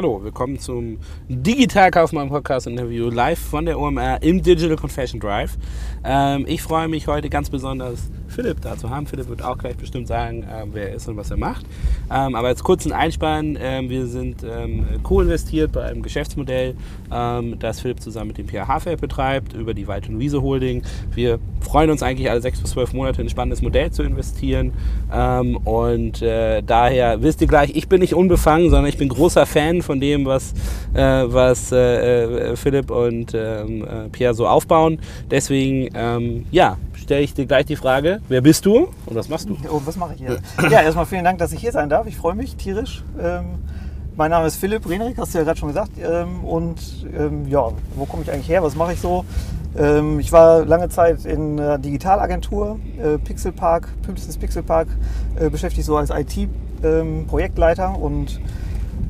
Hallo, willkommen zum Digital Kaufmann Podcast Interview live von der OMR im Digital Confession Drive. Ähm, ich freue mich heute ganz besonders, Philipp da zu haben. Philipp wird auch gleich bestimmt sagen, äh, wer er ist und was er macht. Ähm, aber als kurzen Einspann, äh, wir sind ähm, co-investiert bei einem Geschäftsmodell, ähm, das Philipp zusammen mit dem Pierre Hafeld betreibt, über die Weit- und Wiese Holding. Wir freuen uns eigentlich alle sechs bis zwölf Monate in ein spannendes Modell zu investieren. Ähm, und äh, daher wisst ihr gleich, ich bin nicht unbefangen, sondern ich bin großer Fan von dem, was, äh, was äh, äh Philipp und ähm, äh, Pierre so aufbauen. Deswegen, ähm, ja, stelle ich dir gleich die Frage, wer bist du und was machst du? Oh, was mache ich hier? ja, erstmal vielen Dank, dass ich hier sein darf. Ich freue mich tierisch. Ähm, mein Name ist Philipp Renrik, hast du ja gerade schon gesagt. Ähm, und ähm, ja, wo komme ich eigentlich her? Was mache ich so? Ähm, ich war lange Zeit in der Digitalagentur, äh, Pixelpark, Publicis Pixelpark, äh, beschäftigt so als IT-Projektleiter ähm, und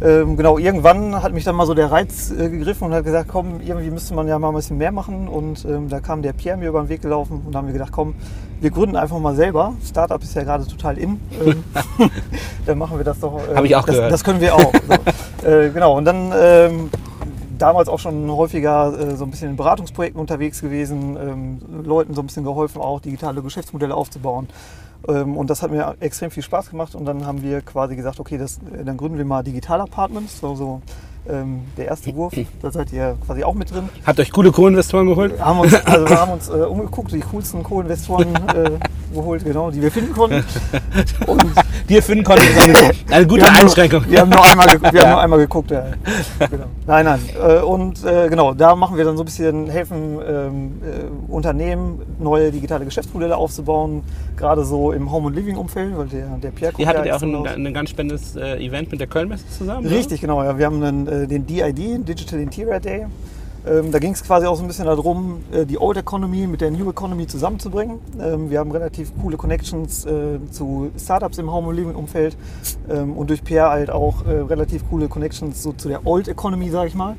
ähm, genau, irgendwann hat mich dann mal so der Reiz äh, gegriffen und hat gesagt, komm, irgendwie müsste man ja mal ein bisschen mehr machen. Und ähm, da kam der Pierre mir über den Weg gelaufen und haben wir gedacht, komm, wir gründen einfach mal selber. Startup ist ja gerade total in. Ähm, dann machen wir das doch. Äh, Habe ich auch das, gehört. Das können wir auch. So. äh, genau, und dann ähm, damals auch schon häufiger äh, so ein bisschen in Beratungsprojekten unterwegs gewesen, ähm, Leuten so ein bisschen geholfen, auch digitale Geschäftsmodelle aufzubauen. Ähm, und das hat mir extrem viel Spaß gemacht. Und dann haben wir quasi gesagt, okay, das, dann gründen wir mal Digital Apartments. So, so ähm, der erste Wurf. Da seid ihr quasi auch mit drin. Habt ihr euch coole Co-Investoren geholt? Haben uns, also wir haben uns äh, umgeguckt, die coolsten Co-Investoren äh, geholt, genau, die wir finden konnten. Und die ihr finden konnten, ist eine, eine gute wir Einschränkung. Nur, wir haben nur einmal, wir ja. haben nur einmal geguckt. Ja. Genau. Nein, nein. Äh, und äh, genau, da machen wir dann so ein bisschen, helfen ähm, äh, Unternehmen, neue digitale Geschäftsmodelle aufzubauen, gerade so im Home- und Living-Umfeld, weil der, der Pierre Ihr hattet ja auch ein, ein, ganz spannendes äh, Event mit der Kölnmesse zusammen. Richtig, oder? genau. Ja. Wir haben einen äh, den DID, Digital Interior Day. Ähm, da ging es quasi auch so ein bisschen darum, äh, die Old Economy mit der New Economy zusammenzubringen. Ähm, wir haben relativ coole Connections äh, zu Startups im Home Living Umfeld ähm, und durch PR halt auch äh, relativ coole Connections so zu der Old Economy, sage ich mal.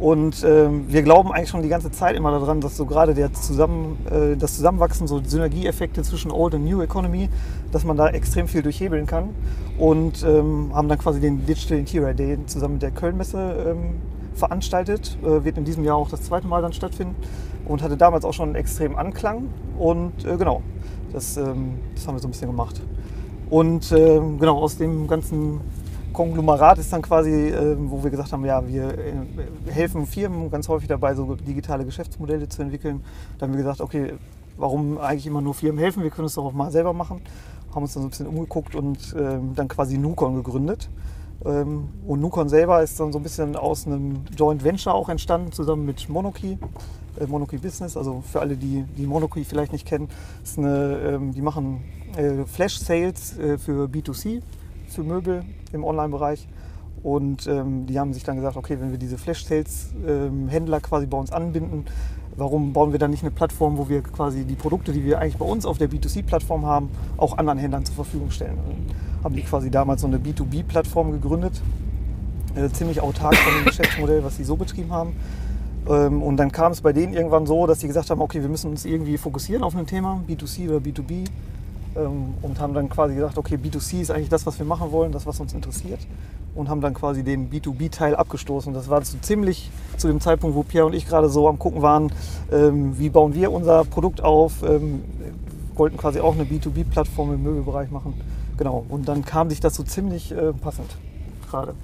Und ähm, wir glauben eigentlich schon die ganze Zeit immer daran, dass so gerade der Zusammen, äh, das Zusammenwachsen, so Synergieeffekte zwischen Old und New Economy, dass man da extrem viel durchhebeln kann. Und ähm, haben dann quasi den Digital Interior Day zusammen mit der Kölnmesse ähm, veranstaltet. Äh, wird in diesem Jahr auch das zweite Mal dann stattfinden. Und hatte damals auch schon einen extremen Anklang. Und äh, genau, das, ähm, das haben wir so ein bisschen gemacht. Und ähm, genau, aus dem ganzen Konglomerat ist dann quasi, äh, wo wir gesagt haben, ja, wir äh, helfen Firmen ganz häufig dabei, so digitale Geschäftsmodelle zu entwickeln. Da haben wir gesagt, okay, warum eigentlich immer nur Firmen helfen? Wir können es doch auch mal selber machen. Haben uns dann so ein bisschen umgeguckt und ähm, dann quasi Nukon gegründet. Ähm, und Nukon selber ist dann so ein bisschen aus einem Joint Venture auch entstanden, zusammen mit Monokey. Äh, Monokey Business, also für alle, die, die Monokey vielleicht nicht kennen, eine, ähm, die machen äh, Flash Sales äh, für B2C für Möbel im Online-Bereich. Und ähm, die haben sich dann gesagt, okay, wenn wir diese Flash-Sales-Händler ähm, quasi bei uns anbinden, warum bauen wir dann nicht eine Plattform, wo wir quasi die Produkte, die wir eigentlich bei uns auf der B2C-Plattform haben, auch anderen Händlern zur Verfügung stellen. Und haben die quasi damals so eine B2B-Plattform gegründet, äh, ziemlich autark von dem Geschäftsmodell, was sie so betrieben haben. Ähm, und dann kam es bei denen irgendwann so, dass sie gesagt haben, okay, wir müssen uns irgendwie fokussieren auf ein Thema, B2C oder B2B ähm, und haben dann quasi gesagt, okay, B2C ist eigentlich das, was wir machen wollen, das, was uns interessiert. Und haben dann quasi den B2B-Teil abgestoßen. Das war so ziemlich zu dem Zeitpunkt, wo Pierre und ich gerade so am Gucken waren, ähm, wie bauen wir unser Produkt auf. Ähm, wollten quasi auch eine B2B-Plattform im Möbelbereich machen. Genau, und dann kam sich das so ziemlich äh, passend gerade.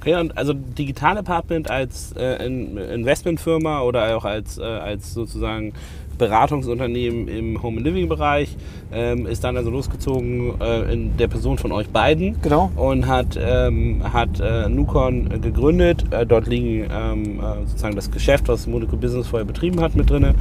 Okay, und also Digital Apartment als äh, Investmentfirma oder auch als, äh, als sozusagen Beratungsunternehmen im Home Living Bereich, ähm, ist dann also losgezogen äh, in der Person von euch beiden genau. und hat, ähm, hat äh, Nukon gegründet. Äh, dort liegen ähm, äh, sozusagen das Geschäft, was Monaco Business vorher betrieben hat, mit drin.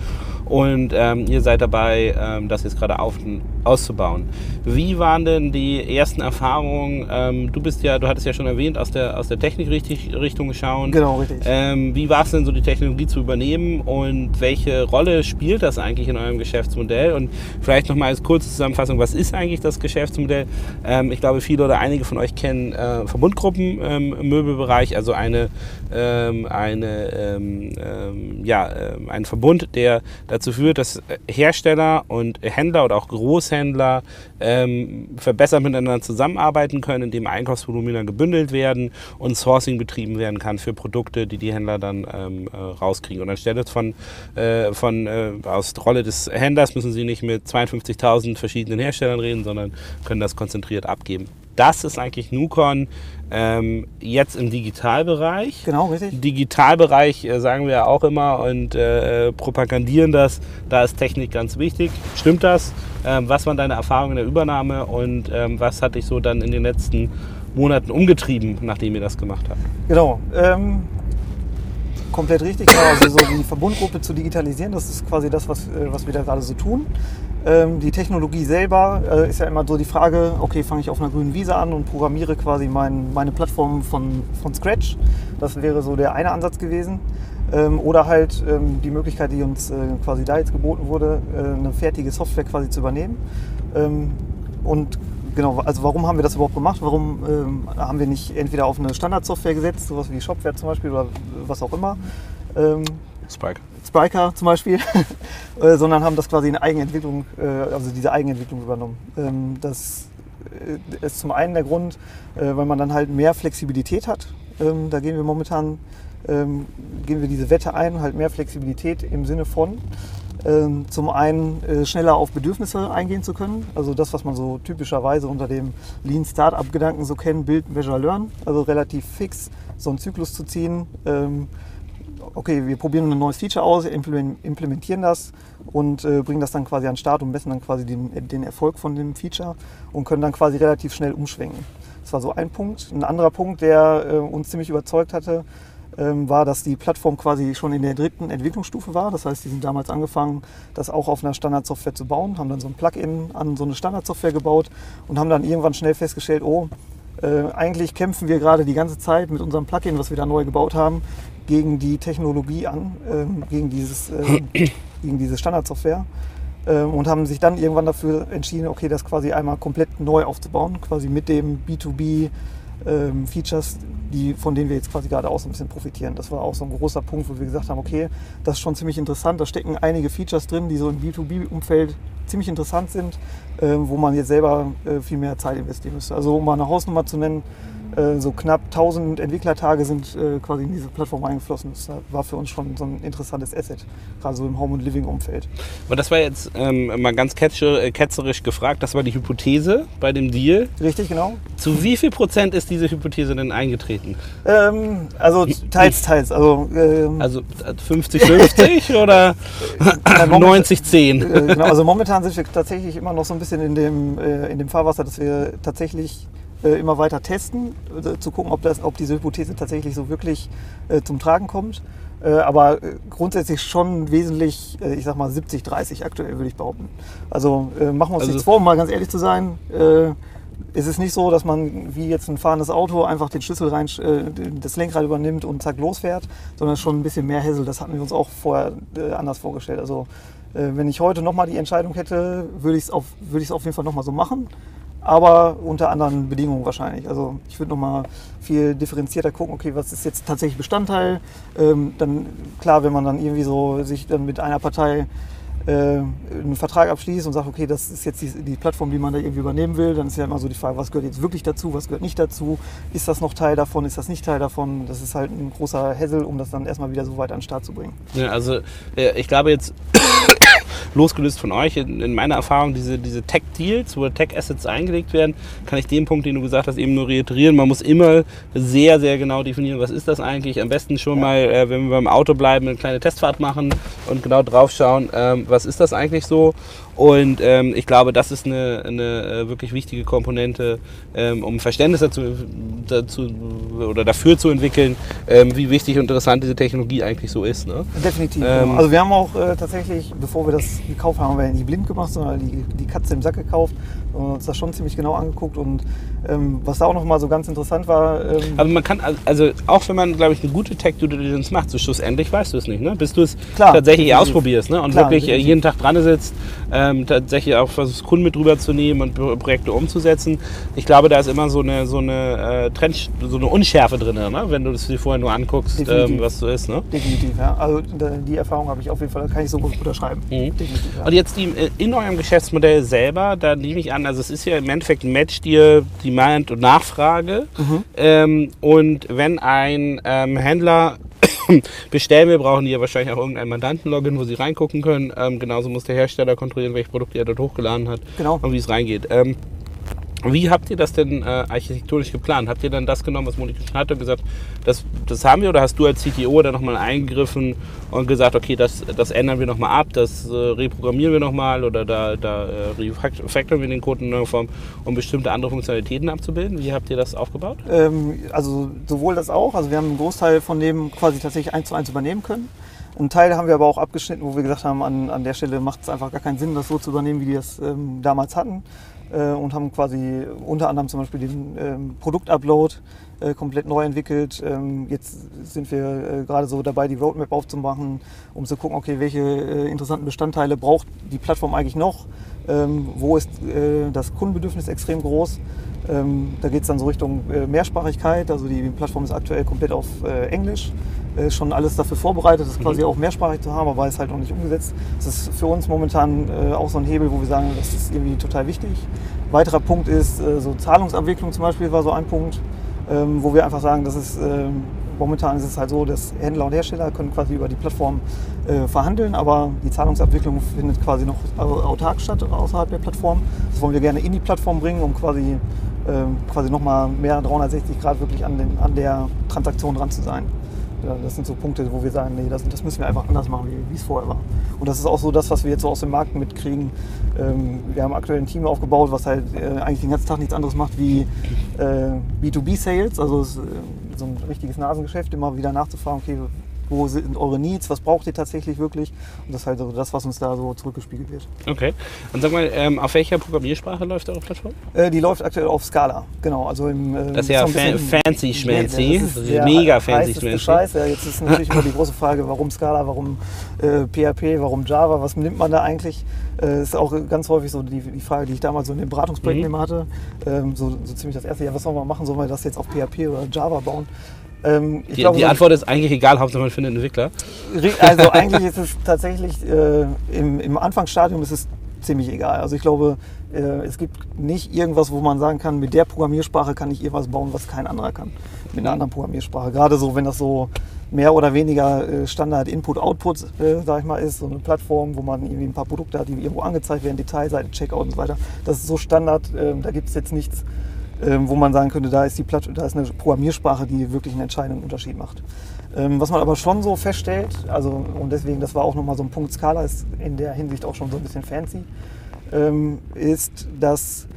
Und ähm, ihr seid dabei, ähm, das jetzt gerade auf, auszubauen. Wie waren denn die ersten Erfahrungen? Ähm, du bist ja, du hattest ja schon erwähnt, aus der, aus der Technikrichtung schauen. Genau, richtig. wie war es denn so, die Technologie zu übernehmen und welche Rolle spielt das eigentlich in eurem Geschäftsmodell? Und vielleicht nochmal als kurze Zusammenfassung, was ist eigentlich das Geschäftsmodell? Ähm, ich glaube, viele oder einige von euch kennen äh, Verbundgruppen im Möbelbereich, also eine, ähm, eine, ähm, ähm, ja, ein Verbund, der dazu führt, dass Hersteller und Händler oder auch Großhändler Händler ähm, verbessert miteinander zusammenarbeiten können, indem Einkaufsvolumina gebündelt werden und Sourcing betrieben werden kann für Produkte, die die Händler dann ähm, äh, rauskriegen. Und anstelle von, äh, von äh, aus der Rolle des Händlers müssen sie nicht mit 52.000 verschiedenen Herstellern reden, sondern können das konzentriert abgeben. Das ist eigentlich Nukon ähm, jetzt im Digitalbereich. Genau, richtig. Digitalbereich äh, sagen wir ja auch immer und äh, propagandieren das. Da ist Technik ganz wichtig. Stimmt das? Ähm, was waren deine Erfahrungen in der Übernahme und ähm, was hat dich so dann in den letzten Monaten umgetrieben, nachdem ihr das gemacht habt? Genau. Ähm, komplett richtig. Genau. Also so die Verbundgruppe zu digitalisieren, das ist quasi das, was, äh, was wir da gerade so tun. Ähm, die Technologie selber äh, ist ja immer so die Frage, okay, fange ich auf einer grünen Wiese an und programmiere quasi mein, meine Plattform von, von Scratch. Das wäre so der eine Ansatz gewesen. Ähm, oder halt ähm, die Möglichkeit, die uns äh, quasi da jetzt geboten wurde, äh, eine fertige Software quasi zu übernehmen. Ähm, und genau, also warum haben wir das überhaupt gemacht? Warum ähm, haben wir nicht entweder auf eine Standardsoftware gesetzt, sowas wie Shopware zum Beispiel oder was auch immer? Ähm, Spike. Spiker zum Beispiel, äh, sondern haben das quasi in Eigenentwicklung, äh, also diese Eigenentwicklung übernommen. Ähm, das äh, ist zum einen der Grund, weil man dann halt mehr Flexibilität hat. Ähm, da gehen wir momentan, ähm, gehen wir diese Wette ein, halt mehr Flexibilität im Sinne von, zum einen schneller auf Bedürfnisse eingehen zu können. Also das, was man so typischerweise unter dem Lean Startup Gedanken so kennt, Build, Measure, Learn. Also relativ fix so einen Zyklus zu ziehen okay, wir probieren ein neues Feature aus, implementieren das und äh, bringen das dann quasi an den Start und messen dann quasi den, den Erfolg von dem Feature und können dann quasi relativ schnell umschwenken. Das war so ein Punkt. Ein anderer Punkt, der äh, uns ziemlich überzeugt hatte, ähm, war, dass die Plattform quasi schon in der dritten Entwicklungsstufe war. Das heißt, die sind damals angefangen, das auch auf einer Standardsoftware zu bauen, haben dann so ein Plugin an so eine Standardsoftware gebaut und haben dann irgendwann schnell festgestellt, oh, äh, eigentlich kämpfen wir gerade die ganze Zeit mit unserem Plugin, was wir da neu gebaut haben, gegen die Technologie an, ähm, gegen, dieses, äh, gegen diese Standardsoftware ähm, und haben sich dann irgendwann dafür entschieden, okay, das quasi einmal komplett neu aufzubauen, quasi mit dem B2B ähm, Features, die, von denen wir jetzt quasi gerade auch so ein bisschen profitieren. Das war auch so ein großer Punkt, wo wir gesagt haben, okay, das ist schon ziemlich interessant, da stecken einige Features drin, die so im B2B-Umfeld ziemlich interessant sind, äh, wo man jetzt selber äh, viel mehr Zeit investieren müsste. Also um mal eine Hausnummer zu nennen, so knapp 1000 Entwicklertage sind äh, quasi in diese Plattform eingeflossen. Das war für uns schon so ein interessantes Asset, gerade so im Home- und Living-Umfeld. Aber das war jetzt ähm, mal ganz äh, ketzerisch gefragt, das war die Hypothese bei dem Deal. Richtig, genau. Zu wie viel Prozent ist diese Hypothese denn eingetreten? Ähm, also teils, teils. Also, ähm, also 50-50 oder 90-10? genau, also momentan sind wir tatsächlich immer noch so ein bisschen in dem, in dem Fahrwasser, dass wir tatsächlich äh, immer weiter testen, äh, zu gucken, ob, das, ob diese Hypothese tatsächlich so wirklich äh, zum Tragen kommt. aber grundsätzlich schon wesentlich, ich sag mal 70-30 aktuell, würde ich behaupten. Also machen wir uns also nichts vor, um mal ganz ehrlich zu sein. es ist nicht so, dass man wie jetzt ein fahrendes Auto einfach den Schlüssel rein, das Lenkrad übernimmt und zack losfährt, sondern schon ein bisschen mehr Hassel. Das hatten wir uns auch vorher anders vorgestellt. Also wenn ich heute nochmal die Entscheidung hätte, würde ich es auf, würd auf jeden Fall nochmal so machen aber unter anderen Bedingungen wahrscheinlich. Also ich würde nochmal viel differenzierter gucken, okay, was ist jetzt tatsächlich Bestandteil. Ähm, dann klar, wenn man dann irgendwie so sich dann mit einer Partei einen Vertrag abschließt und sagt, okay, das ist jetzt die, die, Plattform, die man da irgendwie übernehmen will, dann ist ja immer so die Frage, was gehört jetzt wirklich dazu, was gehört nicht dazu, ist das noch Teil davon, ist das nicht Teil davon. Das ist halt ein großer Hessel, um das dann erstmal wieder so weit an den Start zu bringen. Ja, also äh, ich glaube jetzt losgelöst von euch, in, in meiner Erfahrung, diese, diese Tech-Deals, wo Tech-Assets eingelegt werden, kann ich den Punkt, den du gesagt hast, eben nur reiterieren. Man muss immer sehr, sehr genau definieren, was ist das eigentlich. Am besten schon ja. mal, äh, wenn wir beim Auto bleiben, eine kleine Testfahrt machen und genau drauf schauen, ähm, was ist das eigentlich so. Und ähm, ich glaube, das ist eine, eine äh, wirklich wichtige Komponente, ähm, um Verständnis dazu, dazu oder dafür zu entwickeln, ähm, wie wichtig und interessant diese Technologie eigentlich so ist. Ne? Definitiv. Ähm, also wir haben auch äh, tatsächlich, bevor wir das gekauft haben, haben wir nicht blind gemacht, sondern die, die Katze im Sack gekauft und uns das schon ziemlich genau angeguckt. Und ähm, was da auch nochmal so ganz interessant war. Ähm Aber man kann, also auch wenn man, glaube ich, eine gute Tech Due Diligence macht, so schlussendlich weißt du es nicht, ne? bis du es tatsächlich definitiv. ausprobierst ne? und Klar, wirklich definitiv. jeden Tag dran sitzt, ähm, tatsächlich auch versuchst, Kunden mit drüber zu nehmen und Projekte umzusetzen. Ich glaube, da ist immer so eine, so eine äh, Trend, so eine Unschärfe drin, ne? wenn du das dir vorher nur anguckst, ähm, was so ist. Ne? Definitiv, ja. Also die Erfahrung habe ich auf jeden Fall, kann ich so gut unterschreiben. Mhm. Ja. Und jetzt die, äh, in eurem Geschäftsmodell selber, da nehme ich an, also es ist ja im Endeffekt ein Match dir Demand und Nachfrage. Mhm. Ähm, und wenn ein ähm, Händler bestellen will, brauchen die ja wahrscheinlich auch irgendein Mandanten-Login, wo sie reingucken können. Ähm, genauso muss der Hersteller kontrollieren, welche Produkte er dort hochgeladen hat genau. und wie es reingeht. Ähm, wie habt ihr das denn äh, architektonisch geplant? Habt ihr dann das genommen, was Monika schon hatte und gesagt, das, das haben wir? Oder hast du als CTO da nochmal eingegriffen und gesagt, okay, das, das ändern wir nochmal ab, das äh, reprogrammieren wir nochmal oder da, da äh, refactoren wir den Code in neuer Form, um bestimmte andere Funktionalitäten abzubilden? Wie habt ihr das aufgebaut? Ähm, also sowohl das auch. Also wir haben einen Großteil von dem quasi tatsächlich eins zu eins übernehmen können. Einen Teil haben wir aber auch abgeschnitten, wo wir gesagt haben, an, an der Stelle macht es einfach gar keinen Sinn, das so zu übernehmen, wie die das ähm, damals hatten. Äh, und haben quasi unter anderem zum Beispiel den ähm, Produktupload äh, komplett neu entwickelt. Ähm, jetzt sind wir äh, gerade so dabei, die Roadmap aufzumachen, um zu gucken, okay, welche äh, interessanten Bestandteile braucht die Plattform eigentlich noch? Ähm, wo ist äh, das Kundenbedürfnis extrem groß? Ähm, da geht es dann so Richtung äh, Mehrsprachigkeit. Also die Plattform ist aktuell komplett auf Englisch schon alles dafür vorbereitet, das quasi mhm. auch mehrsprachig zu haben, aber ist halt noch nicht umgesetzt. Das ist für uns momentan äh, auch so ein Hebel, wo wir sagen, das ist irgendwie total wichtig. Weiterer Punkt ist äh, so Zahlungsabwicklung zum Beispiel war so ein Punkt, ähm, wo wir einfach sagen, das ist ähm, momentan ist es halt so, dass Händler und Hersteller können quasi über die Plattform äh, verhandeln, aber die Zahlungsabwicklung findet quasi noch autark statt außerhalb der Plattform. Das wollen wir gerne in die Plattform bringen, um quasi, äh, quasi nochmal mehr 360 Grad wirklich an, den, an der Transaktion dran zu sein. Das sind so Punkte, wo wir sagen, nee, das, das müssen wir einfach anders machen, wie, es vorher war. Und das ist auch so das, was wir jetzt so aus dem Markt mitkriegen. Ähm, wir haben aktuell ein Team aufgebaut, was halt äh, eigentlich den ganzen Tag nichts anderes macht wie äh, B2B-Sales, also äh, so ein richtiges Nasengeschäft, immer wieder nachzufragen, okay, wo sind eure Needs, was braucht ihr tatsächlich wirklich. Und das ist halt so das, was uns da so zurückgespiegelt wird. Okay. Und sag mal, ähm, auf welcher Programmiersprache läuft eure Plattform? Äh, die läuft aktuell auf Scala, genau. Also im, äh, das ist ja fa fancy schmancy, ja, mega fancy schmancy. Scheiß. Ja, jetzt ist natürlich immer die große Frage, warum Scala, warum äh, PHP, warum Java, was nimmt man da eigentlich? Äh, ist auch ganz häufig so die, die Frage, die ich damals so in den Beratungsprojekten mhm. hatte. Ähm, so, so ziemlich das erste, ja, was sollen wir machen? Sollen wir das jetzt auf PHP oder Java bauen? Ähm, die, glaube, die, Antwort ist eigentlich egal, Hauptsache man findet einen Entwickler. Also eigentlich ist es tatsächlich äh, im, im, Anfangsstadium ist es ziemlich egal. Also ich glaube, äh, es gibt nicht irgendwas, wo man sagen kann, mit der Programmiersprache kann ich irgendwas bauen, was kein anderer kann. Mit einer anderen Programmiersprache. Gerade so, wenn das so mehr oder weniger äh, Standard Input-Output, äh, sag ich mal, ist, so eine Plattform, wo man irgendwie ein paar Produkte hat, die irgendwo angezeigt werden, Detailseite, Checkout und so weiter. Das ist so Standard, äh, da gibt es jetzt nichts, wo man sagen könnte, da ist, die Platt da ist eine Programmiersprache, die wirklich einen entscheidenden Unterschied macht. Ähm, was man aber schon so feststellt, also und deswegen, das war auch nochmal so ein Punkt, Scala ist in der Hinsicht auch schon so ein bisschen fancy, ähm, ist, dass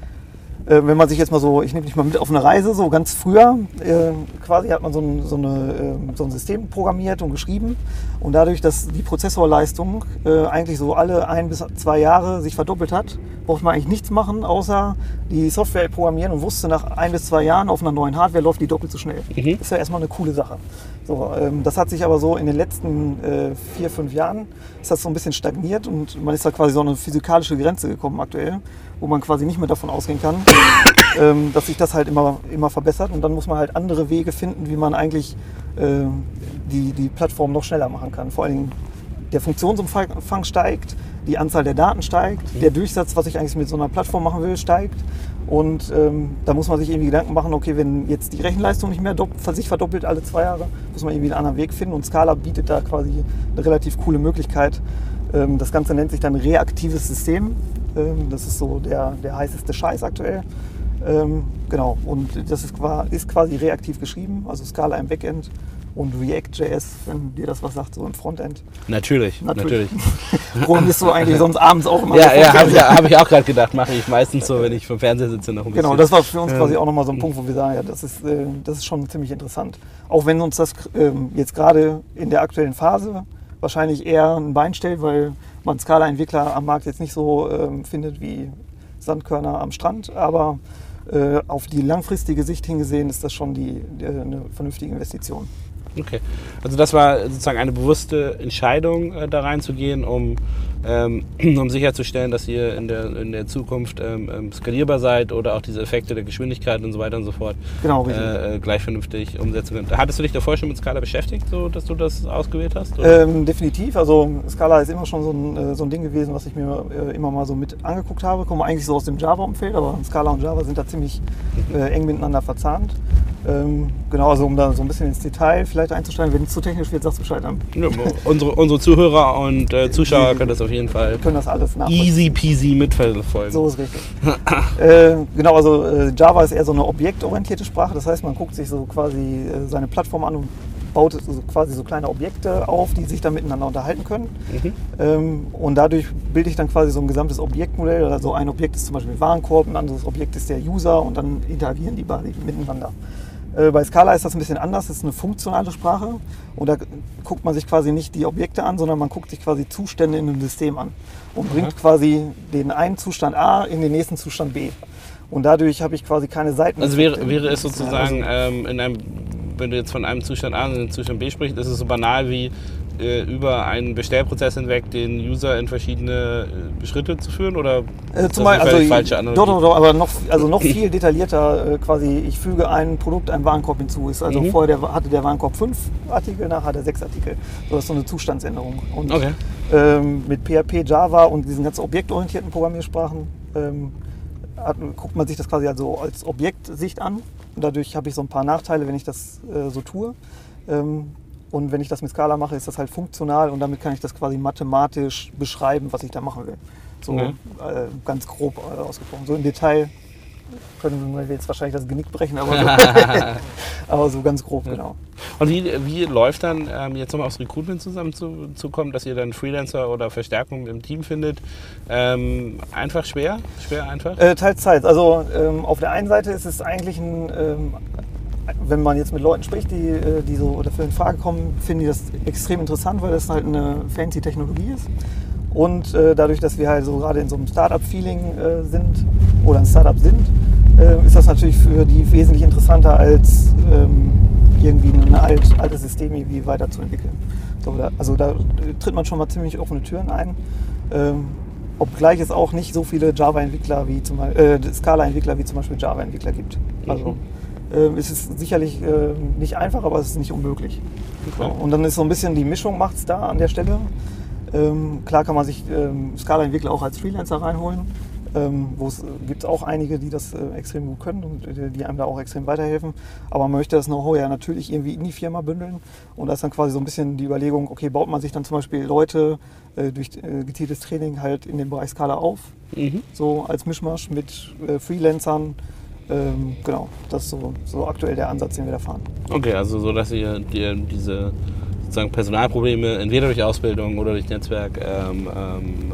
äh, wenn man sich jetzt mal so, ich nehme dich mal mit auf eine Reise, so ganz früher, äh, quasi hat man so ein, so, eine, äh, so ein System programmiert und geschrieben und dadurch, dass die Prozessorleistung äh, eigentlich so alle ein bis zwei Jahre sich verdoppelt hat, braucht man eigentlich nichts machen, außer die Software programmieren und wusste nach ein bis zwei Jahren auf einer neuen Hardware läuft die doppelt so schnell. Mhm. Das ist ja erstmal eine coole Sache. So, ähm, das hat sich aber so in den letzten äh, vier, fünf Jahren ist das so ein bisschen stagniert und man ist da quasi so eine physikalische Grenze gekommen aktuell, wo man quasi nicht mehr davon ausgehen kann, ähm, dass sich das halt immer, immer verbessert und dann muss man halt andere Wege finden, wie man eigentlich äh, die, die Plattform noch schneller machen kann. Vor allen Dingen der Funktionsumfang steigt, die Anzahl der Daten steigt, der Durchsatz, was ich eigentlich mit so einer Plattform machen will, steigt. Und ähm, da muss man sich irgendwie Gedanken machen, okay, wenn jetzt die Rechenleistung nicht mehr sich verdoppelt alle zwei Jahre, muss man irgendwie einen anderen Weg finden. Und Scala bietet da quasi eine relativ coole Möglichkeit. Ähm, das Ganze nennt sich dann reaktives System. Ähm, das ist so der, der heißeste Scheiß aktuell. Ähm, genau, und das ist, ist, quasi reaktiv geschrieben, also Scala im Backend und React.js, wenn dir das was sagt, so im Frontend. Natürlich, natürlich. Programmierst du eigentlich sonst abends auch immer? Ja, ja, habe ich, hab ich auch gerade gedacht, mache ich meistens so, wenn ich vom Fernseher sitze noch ein bisschen. Genau, das war für uns quasi auch nochmal so ein Punkt, wo wir sagen, ja, das ist, äh, das ist schon ziemlich interessant. Auch wenn uns das ähm, jetzt gerade in der aktuellen Phase wahrscheinlich eher ein Bein stellt, weil man Scala-Entwickler am Markt jetzt nicht so ähm, findet wie Sandkörner am Strand, aber äh, auf die langfristige Sicht hingesehen ist das schon die, die, eine vernünftige Investition. Okay, also das war sozusagen eine bewusste Entscheidung, äh, da reinzugehen, um, ähm, um sicherzustellen, dass ihr in der, in der Zukunft ähm, ähm, skalierbar seid oder auch diese Effekte der Geschwindigkeit und so weiter und so fort Genau, äh, äh, gleich vernünftig umsetzen könnt. Hattest du dich davor schon mit Scala beschäftigt, so dass du das ausgewählt hast? Ähm, definitiv, also Scala ist immer schon so ein, äh, so ein Ding gewesen, was ich mir äh, immer mal so mit angeguckt habe. Komme eigentlich so aus dem Java-Umfeld, aber Scala und Java sind da ziemlich äh, eng miteinander verzahnt. Ähm, genau, also um da so ein bisschen ins Detail vielleicht einzusteigen, wenn es zu technisch wird, sagst du Bescheid. Ja, unsere, unsere Zuhörer und äh, Zuschauer können das auf jeden Fall können das alles nachvollziehen. easy peasy mitverfolgen. So ist richtig. äh, genau, also äh, Java ist eher so eine objektorientierte Sprache. Das heißt, man guckt sich so quasi äh, seine Plattform an und baut so quasi so kleine Objekte auf, die sich dann miteinander unterhalten können. Mhm. Ähm, und dadurch bilde ich dann quasi so ein gesamtes Objektmodell. Also ein Objekt ist zum Beispiel ein Warenkorb, ein anderes Objekt ist der User und dann interagieren die beide miteinander. Äh, Bei Scala ist das ein bisschen anders. Es ist eine funktionale Sprache. Und da guckt man sich quasi nicht die Objekte an, sondern man guckt sich quasi Zustände in einem System an und bringt quasi den einen Zustand A in den nächsten Zustand B. Und dadurch habe ich quasi keine Seiten. Also wäre, wäre es sozusagen, ähm, in einem, wenn du jetzt von einem Zustand A in den Zustand B sprichst, ist es so banal wie äh, über einen Bestellprozess hinweg den User in verschiedene äh, Schritte zu führen? Oder Äh, das also, falsche Analogie? doch, doch, doch, aber noch, also noch viel detaillierter äh, quasi, ich füge ein Produkt, ein Warenkorb hinzu. Ist also Mhm. vorher der, hatte der Warenkorb fünf Artikel, nachher hat er sechs Artikel. So, das ist so eine Zustandsänderung. Und Okay. ähm, mit PHP, Java und diesen ganzen objektorientierten Programmiersprachen ähm, hat, guckt man sich das quasi also als Objektsicht an. Und dadurch habe ich so ein paar Nachteile, wenn ich das äh, so tue. Ähm, und wenn ich das mit Scala mache, ist das halt funktional und damit kann ich das quasi mathematisch beschreiben, was ich da machen will. So Mhm. äh, ganz grob äh, ausgesprochen. So im Detail können wir jetzt wahrscheinlich das Genick brechen, aber so, aber so ganz grob, genau. Und wie, wie läuft dann, ähm, jetzt nochmal aufs Recruitment zusammenzukommen, dass ihr dann Freelancer oder Verstärkung im Team findet? Ähm, einfach schwer? Schwer einfach? Äh, teils, teils. Also ähm, auf der einen Seite ist es eigentlich ein, ähm, wenn man jetzt mit Leuten spricht, die, äh, die so dafür in Frage kommen, finden die das extrem interessant, weil das halt eine fancy Technologie ist. Und äh, dadurch, dass wir halt so gerade in so einem Startup-Feeling äh, sind oder ein Startup sind, äh, ist das natürlich für die wesentlich interessanter als ähm, irgendwie ein alt, altes System irgendwie weiterzuentwickeln. So, da, also da tritt man schon mal ziemlich offene Türen ein. Ähm, obgleich es auch nicht so viele Java-Entwickler wie zum Beispiel, äh, Scala-Entwickler wie zum Beispiel Java-Entwickler gibt. Also ähm, es ist sicherlich äh, nicht einfach, aber es ist nicht unmöglich. So, und dann ist so ein bisschen die Mischung macht es da an der Stelle. Ähm, klar kann man sich ähm, Scala-Entwickler auch als Freelancer reinholen. Ähm, wo es gibt auch einige, die das äh, extrem gut können und äh, die einem da auch extrem weiterhelfen. Aber man möchte das Know-how ja natürlich irgendwie in die Firma bündeln. Und da ist dann quasi so ein bisschen die Überlegung, okay, baut man sich dann zum Beispiel Leute äh, durch äh, gezieltes Training halt in dem Bereich Scala auf, Mhm. so als Mischmasch mit äh, Freelancern. Ähm, genau, das ist so, so aktuell der Ansatz, den wir da fahren. Okay, also so, dass ihr dir diese sozusagen Personalprobleme entweder durch Ausbildung oder durch Netzwerk ähm, ähm,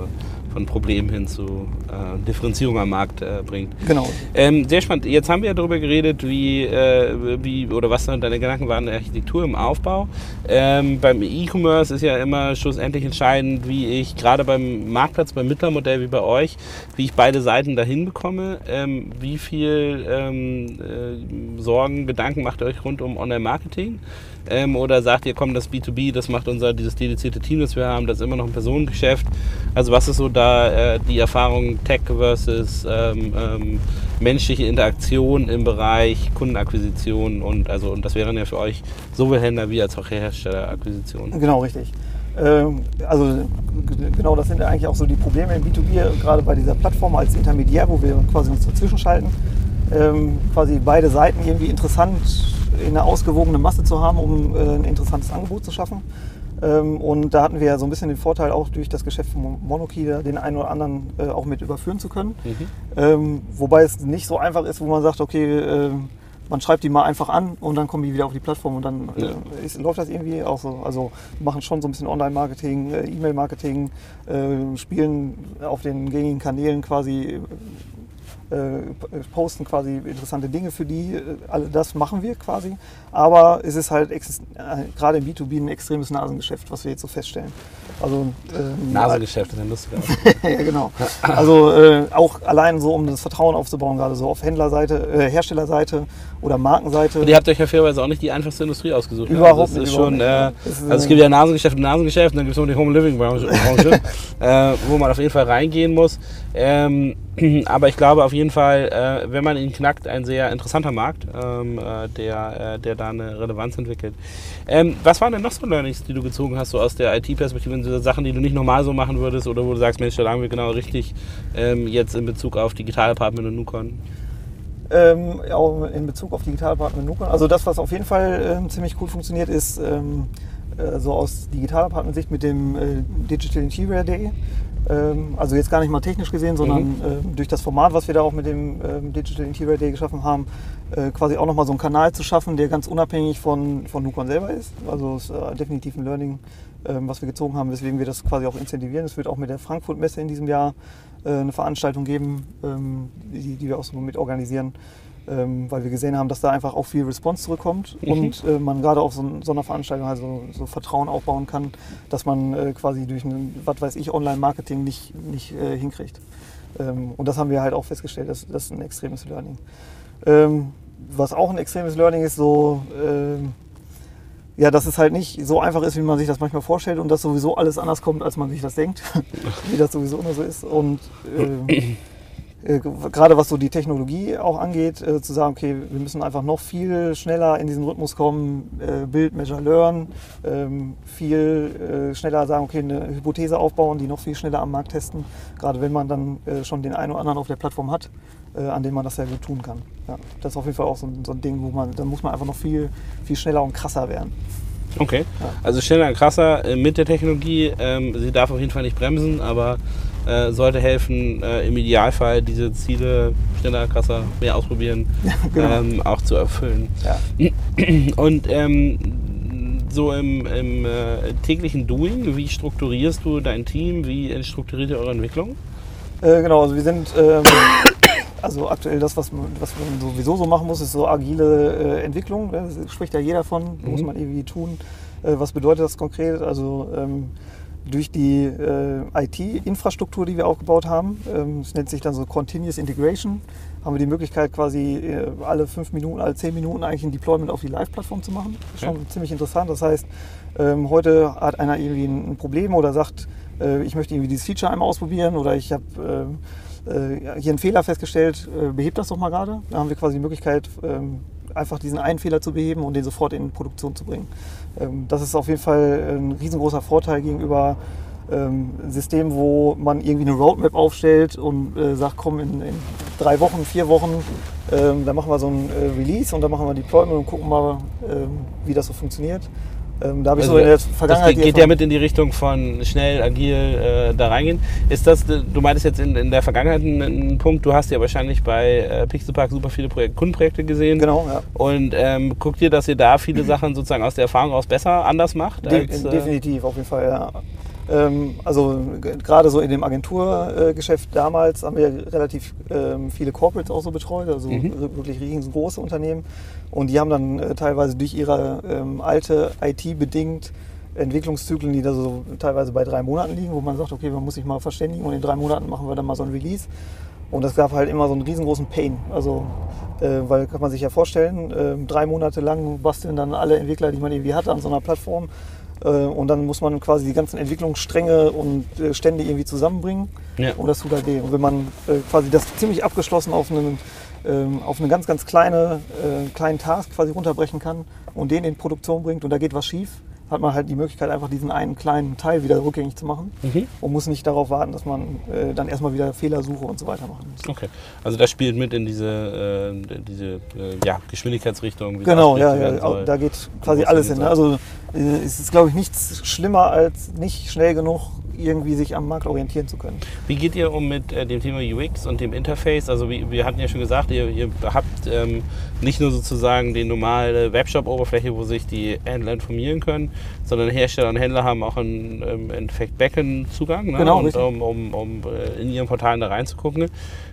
von Problemen hin zu äh, Differenzierung am Markt äh, bringt. Genau. Ähm, sehr spannend. Jetzt haben wir ja darüber geredet, wie, äh, wie oder was deine Gedanken waren in der Architektur im Aufbau. Ähm, beim E-Commerce ist ja immer schlussendlich entscheidend, wie ich gerade beim Marktplatz, beim Mittlermodell wie bei euch, wie ich beide Seiten dahin bekomme. Ähm, wie viel ähm, äh, Sorgen, Gedanken macht ihr euch rund um Online-Marketing? Ähm, oder sagt ihr, komm, das B2B, das macht unser dieses dedizierte Team, das wir haben, das ist immer noch ein Personengeschäft. Also was ist so da äh, die Erfahrung Tech versus ähm, ähm, menschliche Interaktion im Bereich Kundenakquisition und also und das wären ja für euch sowohl Händler wie als auch Herstellerakquisition. Genau, richtig. Ähm, also genau das sind eigentlich auch so die Probleme im B2B, gerade bei dieser Plattform als Intermediär, wo wir quasi uns dazwischen schalten. Ähm, quasi beide Seiten irgendwie interessant in einer ausgewogenen Masse zu haben, um äh, ein interessantes Angebot zu schaffen. Ähm, und da hatten wir ja so ein bisschen den Vorteil, auch durch das Geschäft von Monokey da den einen oder anderen äh, auch mit überführen zu können. Mhm. Ähm, wobei es nicht so einfach ist, wo man sagt, okay, ähm, man schreibt die mal einfach an und dann kommen die wieder auf die Plattform und dann Ja. äh, ist, läuft das irgendwie auch so. Also machen schon so ein bisschen Online-Marketing, äh, E-Mail-Marketing, äh, spielen auf den gängigen Kanälen quasi, posten quasi interessante Dinge für die. Äh, All das machen wir quasi. Aber es ist halt äh, gerade im B2B ein extremes Nasengeschäft, was wir jetzt so feststellen. Also ähm, Nasengeschäft ist ein lustiger ja, genau. Also äh, auch allein so, um das Vertrauen aufzubauen, gerade so auf Händlerseite, äh, Herstellerseite oder Markenseite. Und ihr habt euch ja fairerweise auch nicht die einfachste Industrie ausgesucht. ne? Überhaupt also nicht, ist überhaupt schon, nicht, äh, ist, also es äh, gibt ja Nasengeschäft und Nasengeschäft und dann gibt es noch die Home Living Branche, äh, wo man auf jeden Fall reingehen muss. Ähm, aber ich glaube auf jeden Fall, äh, wenn man ihn knackt, ein sehr interessanter Markt, ähm, äh, der, äh, der da eine Relevanz entwickelt. Ähm, was waren denn noch so Learnings, die du gezogen hast, so aus der IT-Perspektive, so Sachen, die du nicht normal so machen würdest oder wo du sagst, Mensch, da lagen wir genau richtig ähm, jetzt in Bezug auf Digitalapartment und Nukon? Ähm, auch in Bezug auf Digitalapartment Nukon. Also das, was auf jeden Fall ähm, ziemlich gut funktioniert, ist ähm, äh, so aus Digitalapartment-Sicht mit dem äh, Digital Interior Day. Ähm, also jetzt gar nicht mal technisch gesehen, sondern ähm, durch das Format, was wir da auch mit dem ähm, Digital Interior Day geschaffen haben, äh, quasi auch nochmal so einen Kanal zu schaffen, der ganz unabhängig von, von Nukon selber ist. Also es ist äh, definitiv ein Learning, ähm, was wir gezogen haben, weswegen wir das quasi auch incentivieren. Es wird auch mit der Frankfurt-Messe in diesem Jahr äh, eine Veranstaltung geben, ähm, die, die wir auch so mit organisieren, ähm, weil wir gesehen haben, dass da einfach auch viel Response zurückkommt Mhm. und äh, man gerade auf so, so einer Veranstaltung also so Vertrauen aufbauen kann, dass man äh, quasi durch ein, was weiß ich, Online-Marketing nicht, nicht äh, hinkriegt. Ähm, und das haben wir halt auch festgestellt, das, das ist ein extremes Learning. Was auch ein extremes Learning ist, so ja, dass es halt nicht so einfach ist, wie man sich das manchmal vorstellt und dass sowieso alles anders kommt, als man sich das denkt, wie das sowieso immer so ist. Und ähm, äh, gerade was so die Technologie auch angeht, äh, zu sagen, okay, wir müssen einfach noch viel schneller in diesen Rhythmus kommen, äh, Build, Measure, Learn, ähm, viel äh, schneller sagen, okay, eine Hypothese aufbauen, die noch viel schneller am Markt testen, gerade wenn man dann äh, schon den einen oder anderen auf der Plattform hat, äh, an dem man das sehr gut tun kann. Ja, das ist auf jeden Fall auch so, ein- so ein Ding, wo man, da muss man einfach noch viel, viel schneller und krasser werden. Okay. Ja. Also schneller und krasser äh, mit der Technologie. Ähm, sie darf auf jeden Fall nicht bremsen, aber äh, sollte helfen, äh, im Idealfall diese Ziele schneller, krasser, mehr ausprobieren, genau. ähm, auch zu erfüllen. Ja. Und ähm, so im, im äh, täglichen Doing, wie strukturierst du dein Team? Wie strukturiert ihr eure Entwicklung? Äh, genau, also wir sind, ähm, also aktuell das, was man, was man sowieso so machen muss, ist so agile äh, Entwicklung. Das spricht ja jeder von, muss Mhm. man irgendwie tun. Äh, was bedeutet das konkret? Also ähm, durch die äh, IT-Infrastruktur, die wir aufgebaut haben, ähm, es nennt sich dann so Continuous Integration, haben wir die Möglichkeit quasi äh, alle fünf Minuten, alle zehn Minuten eigentlich ein Deployment auf die Live-Plattform zu machen. Das ist Okay. schon ziemlich interessant. Das heißt, ähm, heute hat einer irgendwie ein ein Problem oder sagt, äh, ich möchte irgendwie dieses Feature einmal ausprobieren oder ich habe ähm, äh, hier einen Fehler festgestellt, äh, behebt das doch mal gerade. Da haben wir quasi die Möglichkeit, ähm, einfach diesen einen Fehler zu beheben und den sofort in Produktion zu bringen. Ähm, das ist auf jeden Fall ein riesengroßer Vorteil gegenüber ähm, Systemen, wo man irgendwie eine Roadmap aufstellt und äh, sagt, komm, in, in drei Wochen, vier Wochen, ähm, dann machen wir so ein äh, Release und dann machen wir Deployment und gucken mal, ähm, wie das so funktioniert. Ähm, da habe ich Also so in der Das Vergangenheit... geht, geht ja mit in die Richtung von schnell, agil äh, da reingehen. Ist das, du meintest jetzt in, in der Vergangenheit einen, einen Punkt, du hast ja wahrscheinlich bei äh, Pixelpark super viele Projek Kundenprojekte gesehen. Genau, ja. Und ähm, guckt ihr, dass ihr da viele Sachen sozusagen aus der Erfahrung aus besser anders macht? De Als, äh, definitiv, auf jeden Fall, ja. Ähm, also gerade so in dem Agenturgeschäft damals haben wir relativ ähm, viele Corporates auch so betreut, also Mhm. wirklich riesengroße Unternehmen. Und die haben dann äh, teilweise durch ihre ähm, alte IT bedingt Entwicklungszyklen, die da so teilweise bei drei Monaten liegen, wo man sagt, okay, man muss sich mal verständigen und in drei Monaten machen wir dann mal so ein Release. Und das gab halt immer so einen riesengroßen Pain. Also, äh, weil kann man sich ja vorstellen, ähm, drei Monate lang basteln dann alle Entwickler, die man irgendwie hat, an so einer Plattform. Äh, und dann muss man quasi die ganzen Entwicklungsstränge und äh, Stände irgendwie zusammenbringen. Ja. Und das tut halt weh. Und wenn man äh, quasi das ziemlich abgeschlossen auf einen ähm, auf eine ganz, ganz kleine, kleinen Task quasi runterbrechen kann und den in Produktion bringt und da geht was schief, hat man halt die Möglichkeit, einfach diesen einen kleinen Teil wieder rückgängig zu machen Mhm. und muss nicht darauf warten, dass man äh, dann erstmal wieder Fehlersuche und so weiter machen muss. Okay, also das spielt mit in diese, äh, diese äh, ja, Geschwindigkeitsrichtung. Genau, ja, ja, da geht quasi alles hin. Ne? Also es ist, glaube ich, nichts schlimmer als nicht schnell genug irgendwie sich am Markt orientieren zu können. Wie geht ihr um mit äh, dem Thema UX und dem Interface? Also wie, wir hatten ja schon gesagt, ihr, ihr habt ähm, nicht nur sozusagen die normale Webshop-Oberfläche, wo sich die Händler informieren können, sondern Hersteller und Händler haben auch einen, ähm, Endeffekt Backend-Zugang, ne? Genau, und, um, um, um äh, in ihren Portalen da reinzugucken.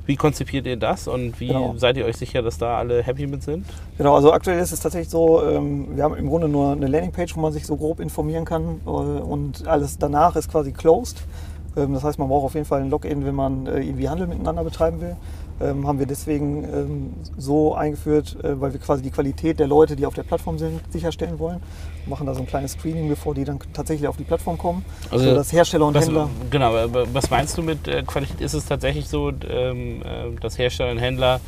Wie konzipiert ihr das und wie Genau. seid ihr euch sicher, dass da alle happy mit sind? Genau, also aktuell ist es tatsächlich so, ähm, wir haben im Grunde nur eine Landingpage, wo man sich so grob informieren kann äh, und alles danach ist quasi closed. Ähm, das heißt, man braucht auf jeden Fall ein Login, wenn man äh, irgendwie Handel miteinander betreiben will. Ähm, haben wir deswegen ähm, so eingeführt, äh, weil wir quasi die Qualität der Leute, die auf der Plattform sind, sicherstellen wollen. Machen da so ein kleines Screening, bevor die dann tatsächlich auf die Plattform kommen. Also, so, dass Hersteller und Was, Händler. genau, was meinst du mit Qualität? Ist es tatsächlich so, dass Hersteller und Händler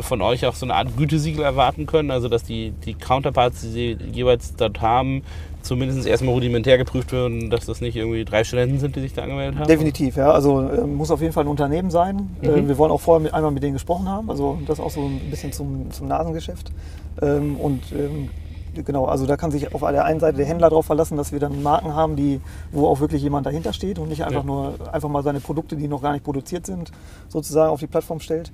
von euch auch so eine Art Gütesiegel erwarten können? Also dass die, die Counterparts, die sie jeweils dort haben, zumindest erstmal rudimentär geprüft werden, dass das nicht irgendwie drei Studenten sind, die sich da angemeldet haben? Definitiv, ja. Also äh, muss auf jeden Fall ein Unternehmen sein. Mhm. Äh, wir wollen auch vorher mit, einmal mit denen gesprochen haben. Also das auch so ein bisschen zum, zum Nasengeschäft. Ähm, und ähm, genau, also da kann sich auf der einen Seite der Händler darauf verlassen, dass wir dann Marken haben, die, wo auch wirklich jemand dahinter steht und nicht einfach Ja. nur einfach mal seine Produkte, die noch gar nicht produziert sind, sozusagen auf die Plattform stellt.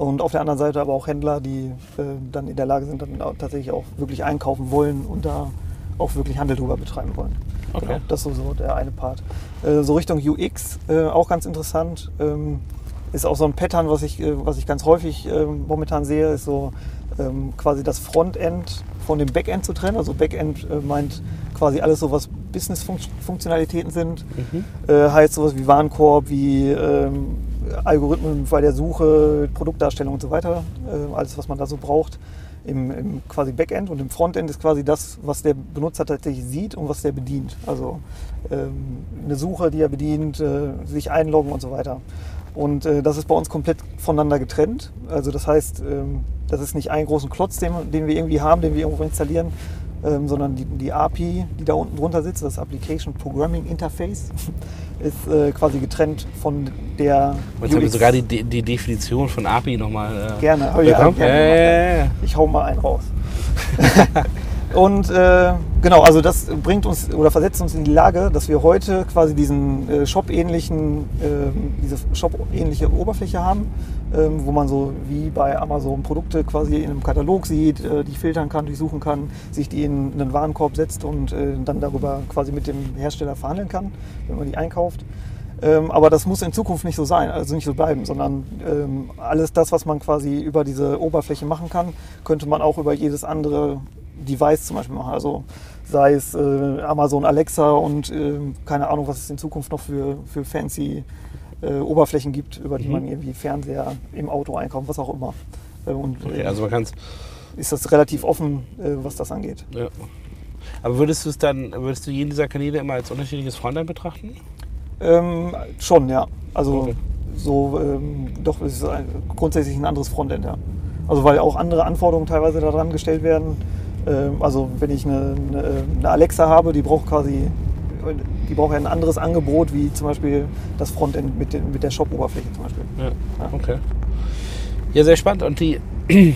Und auf der anderen Seite aber auch Händler, die äh, dann in der Lage sind, dann auch tatsächlich auch wirklich einkaufen wollen und da auch wirklich Handel drüber betreiben wollen. Okay. Genau, das ist so, so der eine Part. Äh, so Richtung UX, äh, auch ganz interessant. Ähm, ist auch so ein Pattern, was ich, äh, was ich ganz häufig ähm, momentan sehe, ist so ähm, quasi das Frontend von dem Backend zu trennen. Also Backend äh, meint quasi alles so, was Business-Funktionalitäten sind. Mhm. Äh, heißt sowas wie Warenkorb, wie ähm, Algorithmen bei der Suche, Produktdarstellung und so weiter. Äh, alles, was man da so braucht im, im quasi Backend. Und im Frontend ist quasi das, was der Benutzer tatsächlich sieht und was der bedient. Also ähm, eine Suche, die er bedient, äh, sich einloggen und so weiter. Und äh, das ist bei uns komplett voneinander getrennt. Also das heißt, ähm, das ist nicht ein großen Klotz, den, den wir irgendwie haben, den wir irgendwo installieren, ähm, sondern die, die API, die da unten drunter sitzt, das Application Programming Interface, ist äh, quasi getrennt von der Jetzt haben wir sogar die, die Definition von API nochmal äh, Gerne, hab ich ja gerne ja. ja, ja. Ich hau mal einen raus. Und äh, genau, also das bringt uns oder versetzt uns in die Lage, dass wir heute quasi diesen äh, Shop-ähnlichen, äh, diese Shop-ähnliche Oberfläche haben, ähm, wo man so wie bei Amazon Produkte quasi in einem Katalog sieht, äh, die filtern kann, durchsuchen kann, sich die in einen Warenkorb setzt und äh, dann darüber quasi mit dem Hersteller verhandeln kann, wenn man die einkauft. Ähm, aber das muss in Zukunft nicht so sein, also nicht so bleiben, sondern ähm, alles das, was man quasi über diese Oberfläche machen kann, könnte man auch über jedes andere Device zum Beispiel machen. Also sei es äh, Amazon Alexa und ähm, keine Ahnung, was es in Zukunft noch für, für fancy äh, Oberflächen gibt, über die Mhm. man irgendwie Fernseher im Auto einkauft, was auch immer. Äh, und Okay, äh, also man kann es ist das relativ offen, äh, was das angeht. Ja. Aber würdest du es dann, würdest du jeden dieser Kanäle immer als unterschiedliches Frontend betrachten? Ähm, schon, ja. Also Okay. so ähm, doch es ist ein, grundsätzlich ein anderes Frontend, ja. Also weil auch andere Anforderungen teilweise daran gestellt werden. Ähm, also wenn ich eine, eine, Alexa habe, die braucht quasi die braucht ja ein anderes Angebot wie zum Beispiel das Frontend mit, den, mit der Shop-Oberfläche zum Beispiel. Ja, Ja. okay. Ja, sehr spannend. Und die,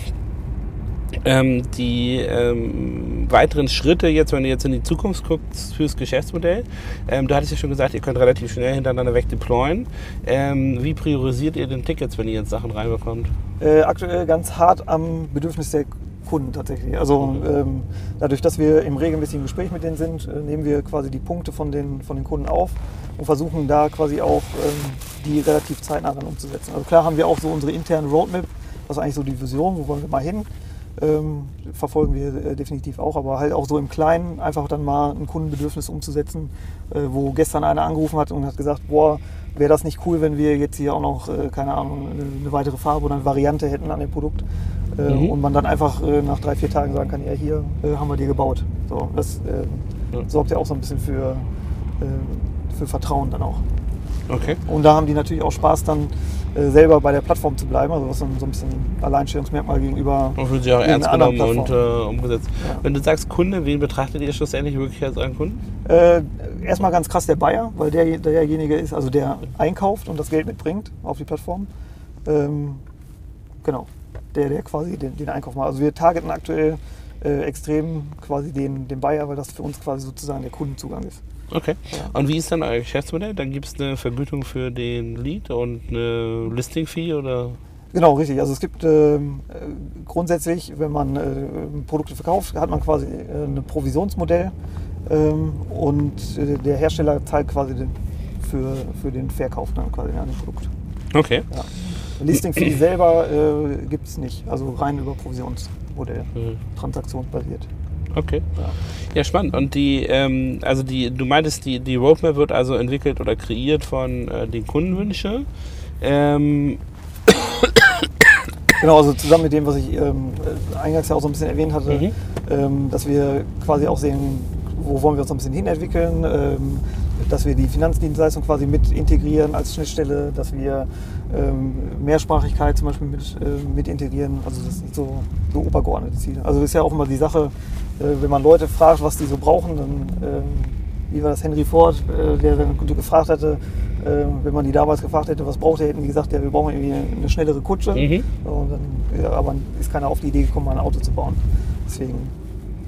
ähm, die ähm, weiteren Schritte jetzt, wenn du jetzt in die Zukunft guckst fürs Geschäftsmodell, ähm, du hattest ja schon gesagt, ihr könnt relativ schnell hintereinander weg deployen. Ähm, wie priorisiert ihr denn Tickets, wenn ihr jetzt Sachen reinbekommt? Äh, aktuell ganz hart am Bedürfnis der Kunden tatsächlich. Also ähm, dadurch, dass wir im regelmäßigen Gespräch mit denen sind, äh, nehmen wir quasi die Punkte von den, von den Kunden auf und versuchen da quasi auch ähm, die relativ zeitnah dann umzusetzen. Also klar haben wir auch so unsere interne Roadmap, ist eigentlich so die Vision, wo wollen wir mal hin. Ähm, verfolgen wir äh, definitiv auch, aber halt auch so im Kleinen einfach dann mal ein Kundenbedürfnis umzusetzen, äh, wo gestern einer angerufen hat und hat gesagt, boah, wäre das nicht cool, wenn wir jetzt hier auch noch, äh, keine Ahnung, eine, weitere Farbe oder eine Variante hätten an dem Produkt äh, Mhm. und man dann einfach äh, nach drei, vier Tagen sagen kann, ja hier haben wir dir gebaut. So, das Ja. sorgt ja auch so ein bisschen für, für Vertrauen dann auch. Okay. Und da haben die natürlich auch Spaß dann äh, selber bei der Plattform zu bleiben, also was so so ein bisschen Alleinstellungsmerkmal gegenüber Und fühlt sich auch ernst genommen und äh, umgesetzt. Ja. Wenn du sagst Kunde, wen betrachtet ihr schlussendlich wirklich als euren Kunden? Äh, erstmal ganz krass der Buyer, weil der derjenige ist, also der einkauft und das Geld mitbringt auf die Plattform. Ähm, genau, der, der quasi den, den Einkauf macht. Also wir targeten aktuell äh, extrem quasi den, den Buyer, weil das für uns quasi sozusagen der Kundenzugang ist. Okay. Und wie ist dann euer Geschäftsmodell? Dann gibt es eine Vergütung für den Lead und eine Listing-Fee oder? Genau, richtig. Also es gibt ähm, äh, grundsätzlich, wenn man äh, Produkte verkauft, hat man quasi äh, ein Provisionsmodell ähm, und äh, der Hersteller zahlt quasi den, für, für den Verkauf dann quasi an dem Produkt. Okay. Ja. Listing Fee selber äh, gibt es nicht, also rein über Provisionsmodell, Mhm. transaktionsbasiert. Okay. Ja. Ja, spannend. Und die, ähm, also die, du meintest, die, die Roadmap wird also entwickelt oder kreiert von äh, den Kundenwünschen. Ähm, Genau, also zusammen mit dem, was ich ähm, äh, eingangs ja auch so ein bisschen erwähnt hatte, Mhm. ähm, dass wir quasi auch sehen, wo wollen wir uns so ein bisschen hinentwickeln, ähm, dass wir die Finanzdienstleistung quasi mit integrieren als Schnittstelle, dass wir ähm, Mehrsprachigkeit zum Beispiel mit, äh, mit integrieren. Also das sind so, so obergeordnete Ziele. Also ist ja auch immer die Sache, wenn man Leute fragt, was die so brauchen, dann, ähm, wie war das Henry Ford, äh, der dann gefragt hatte, äh, wenn man die damals gefragt hätte, was braucht er, hätten die gesagt, ja, wir brauchen irgendwie eine, schnellere Kutsche. Mhm. Und dann, aber ist keiner auf die Idee gekommen, mal ein Auto zu bauen. Deswegen,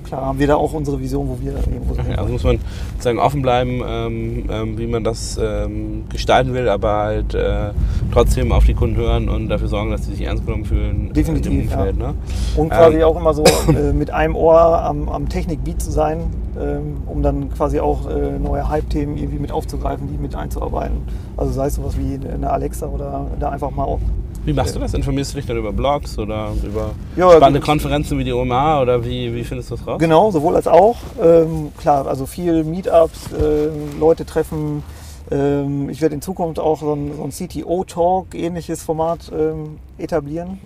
klar, haben wir da auch unsere Vision, wo wir irgendwo sind. Ja, also muss man sozusagen offen bleiben, ähm, ähm, wie man das ähm, gestalten will, aber halt äh, trotzdem auf die Kunden hören und dafür sorgen, dass sie sich ernst genommen fühlen Definitiv, in dem Umfeld. Ne? Und quasi Ähm. auch immer so äh, mit einem Ohr am, am Technikbeat zu sein, ähm, um dann quasi auch äh, neue Hype-Themen irgendwie mit aufzugreifen, die mit einzuarbeiten. Also sei es sowas wie eine Alexa oder da einfach mal auch. Wie machst du das? Informierst du dich dann über Blogs oder über Ja, spannende gut. Konferenzen wie die OMA oder wie, wie findest du das raus? Genau, sowohl als auch. Ähm, klar, also viel Meetups, ähm, Leute treffen. Ähm, ich werde in Zukunft auch so ein, so ein CTO-Talk, ähnliches Format ähm, etablieren.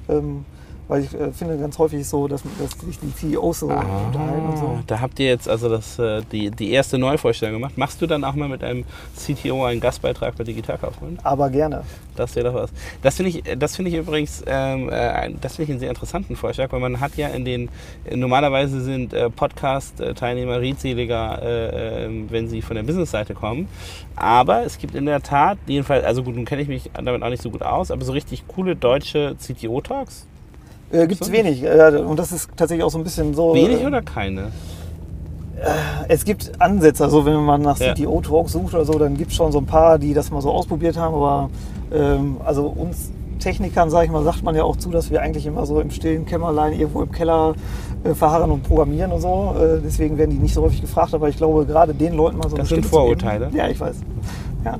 Ähm, weil ich äh, finde ganz häufig so, dass, dass sich die CEOs so unterhalten und so. Ah, da habt ihr jetzt also das, äh, die, die erste Neuvorstellung gemacht. Machst du dann auch mal mit einem CTO einen Gastbeitrag bei Digitalkaufmann? Aber gerne. Das wäre doch was. Das finde ich, das finde ich übrigens, ähm, äh, das finde ich einen sehr interessanten Vorschlag, weil man hat ja in den, normalerweise sind äh, Podcast-Teilnehmer redseliger, äh, äh, wenn sie von der Business-Seite kommen. Aber es gibt in der Tat, jedenfalls, also gut, nun kenne ich mich damit auch nicht so gut aus, aber so richtig coole deutsche CTO-Talks. Äh, Gibt es wenig. Äh, und das ist tatsächlich auch so ein bisschen so. Wenig äh, oder keine? Es gibt Ansätze, also wenn man nach Ja. CTO-Talks sucht oder so, dann gibt es schon so ein paar, die das mal so ausprobiert haben. Aber ähm, also uns Technikern, sage ich mal, sagt man ja auch zu, dass wir eigentlich immer so im stillen Kämmerlein irgendwo im Keller äh, verharren und programmieren und so. Äh, deswegen werden die nicht so häufig gefragt. Aber ich glaube, gerade den Leuten mal so eine Das sind Stimme Vorurteile. Ja, ich weiß. Ja.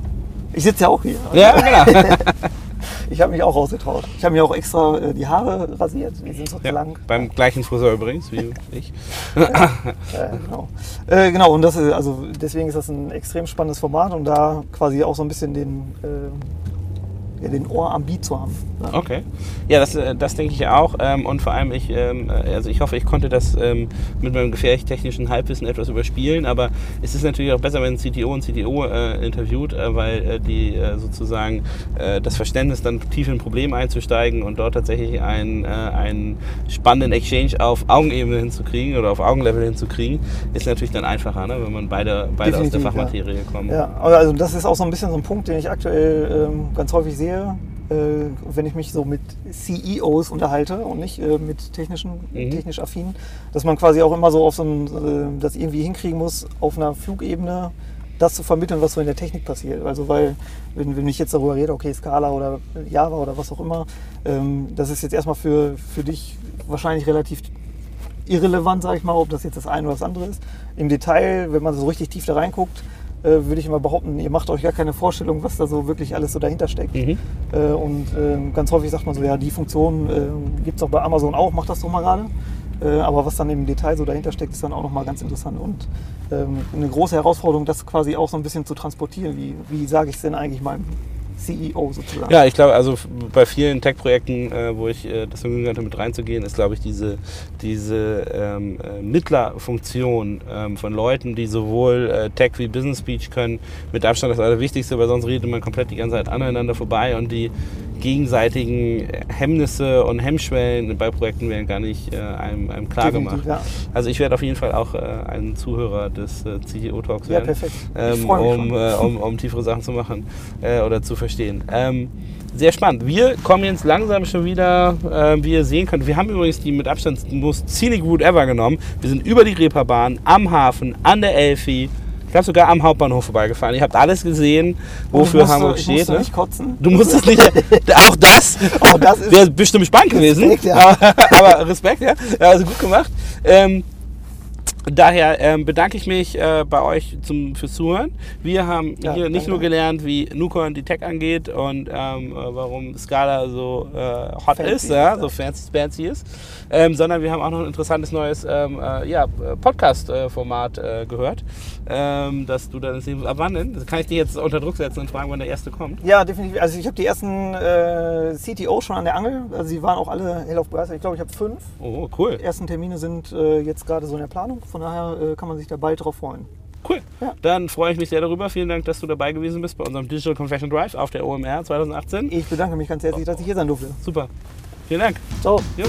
Ich sitze ja auch hier. Ja, genau. Ich habe mich auch rausgetraut. Ich habe mir auch extra äh, die Haare rasiert. Die sind so ja, lang. beim gleichen Friseur übrigens wie ich. Ja, genau. Äh, genau, und das ist, also deswegen ist das ein extrem spannendes Format und da quasi auch so ein bisschen den, äh, den Ohr am Beat zu haben. Ja. Okay. Ja, das, äh, das denke ich auch. Ähm, und vor allem, ich, ähm, äh, also ich hoffe, ich konnte das ähm, mit meinem gefährlich technischen Halbwissen etwas überspielen. Aber es ist natürlich auch besser, wenn ein CTO ein CTO äh, interviewt, äh, weil äh, die äh, sozusagen äh, das Verständnis, dann tief in ein Problem einzusteigen und dort tatsächlich einen, äh, einen spannenden Exchange auf Augenebene hinzukriegen oder auf Augenlevel hinzukriegen, ist natürlich dann einfacher, ne? wenn man beide, beide aus der Definitiv, ja. Fachmaterie kommen. Ja, also das ist auch so ein bisschen so ein Punkt, den ich aktuell ganz häufig sehe, äh, wenn ich mich so mit CEOs unterhalte und nicht äh, mit technischen, Mhm. technisch affinen, dass man quasi auch immer so auf so ein, äh, das irgendwie hinkriegen muss, auf einer Flugebene das zu vermitteln, was so in der Technik passiert. Also weil, wenn, wenn ich jetzt darüber rede, okay, Scala oder Java oder was auch immer, ähm, das ist jetzt erstmal für, für dich wahrscheinlich relativ irrelevant, sage ich mal, ob das jetzt das eine oder das andere ist. Im Detail, wenn man so richtig tief da reinguckt, äh, würde ich immer behaupten, ihr macht euch gar keine Vorstellung, was da so wirklich alles so dahinter steckt. Mhm. Äh, und ähm, ganz häufig sagt man so, ja, die Funktion äh, gibt es auch bei Amazon auch, macht das doch mal gerade. Äh, aber was dann im Detail so dahinter steckt, ist dann auch nochmal ganz interessant. Und ähm, eine große Herausforderung, das quasi auch so ein bisschen zu transportieren. Wie, wie sage ich es denn eigentlich meinem CEO sozusagen? Ja, ich glaube, also bei vielen Tech-Projekten, äh, wo ich äh, das Vergnügen hatte, mit reinzugehen, ist, glaube ich, diese, diese ähm, äh, Mittlerfunktion ähm, von Leuten, die sowohl äh, Tech wie Business Speech können, mit Abstand das Allerwichtigste, weil sonst redet man komplett die ganze Zeit aneinander vorbei und die gegenseitigen Hemmnisse und Hemmschwellen bei Projekten werden gar nicht äh, einem, einem klar gemacht. Also ich werde auf jeden Fall auch äh, ein Zuhörer des äh, CTO-Talks Ja, werden perfekt. Ich ähm, um, äh, um, um tiefere Sachen zu machen äh, oder zu verstehen. Ähm, sehr spannend. Wir kommen jetzt langsam schon wieder, äh, wie ihr sehen könnt. Wir haben übrigens die mit Abstand most scenic Route ever genommen. Wir sind über die Reeperbahn, am Hafen, an der Elfi, Ich habe sogar am Hauptbahnhof vorbeigefahren. Ihr habt alles gesehen, wofür musste, Hamburg ich steht. musste Ne? nicht kotzen. Du musstest nicht. auch das, Auch das ist wäre bestimmt spannend gewesen. Respekt, ja. aber, aber Respekt, ja. ja. Also gut gemacht. Ähm, Daher ähm, bedanke ich mich äh, bei euch zum, fürs Zuhören. Wir haben Ja, hier nicht danke. nur gelernt, wie Nucon die Tech angeht und ähm, äh, warum Scala so äh, hot Fancy ist, ja, so fancy, fancy ist, ähm, sondern wir haben auch noch ein interessantes neues ähm, äh, ja, Podcast-Format äh, gehört, ähm, dass du dann sehen Ab wann denn? Kann ich dich jetzt unter Druck setzen und fragen, wann der erste kommt. Ja, definitiv. Also ich habe die ersten äh, CTO schon an der Angel. Also sie waren auch alle hellauf begeistert. Ich glaube, ich habe fünf. Oh, cool. Die ersten Termine sind jetzt gerade so in der Planung. Von daher äh, kann man sich da bald drauf freuen. Cool. Ja. Dann freue ich mich sehr darüber. Vielen Dank, dass du dabei gewesen bist bei unserem Digital Confession Drive auf der OMR 2018. Ich bedanke mich ganz herzlich, dass ich hier sein durfte. Super. Vielen Dank. Ciao. Jo.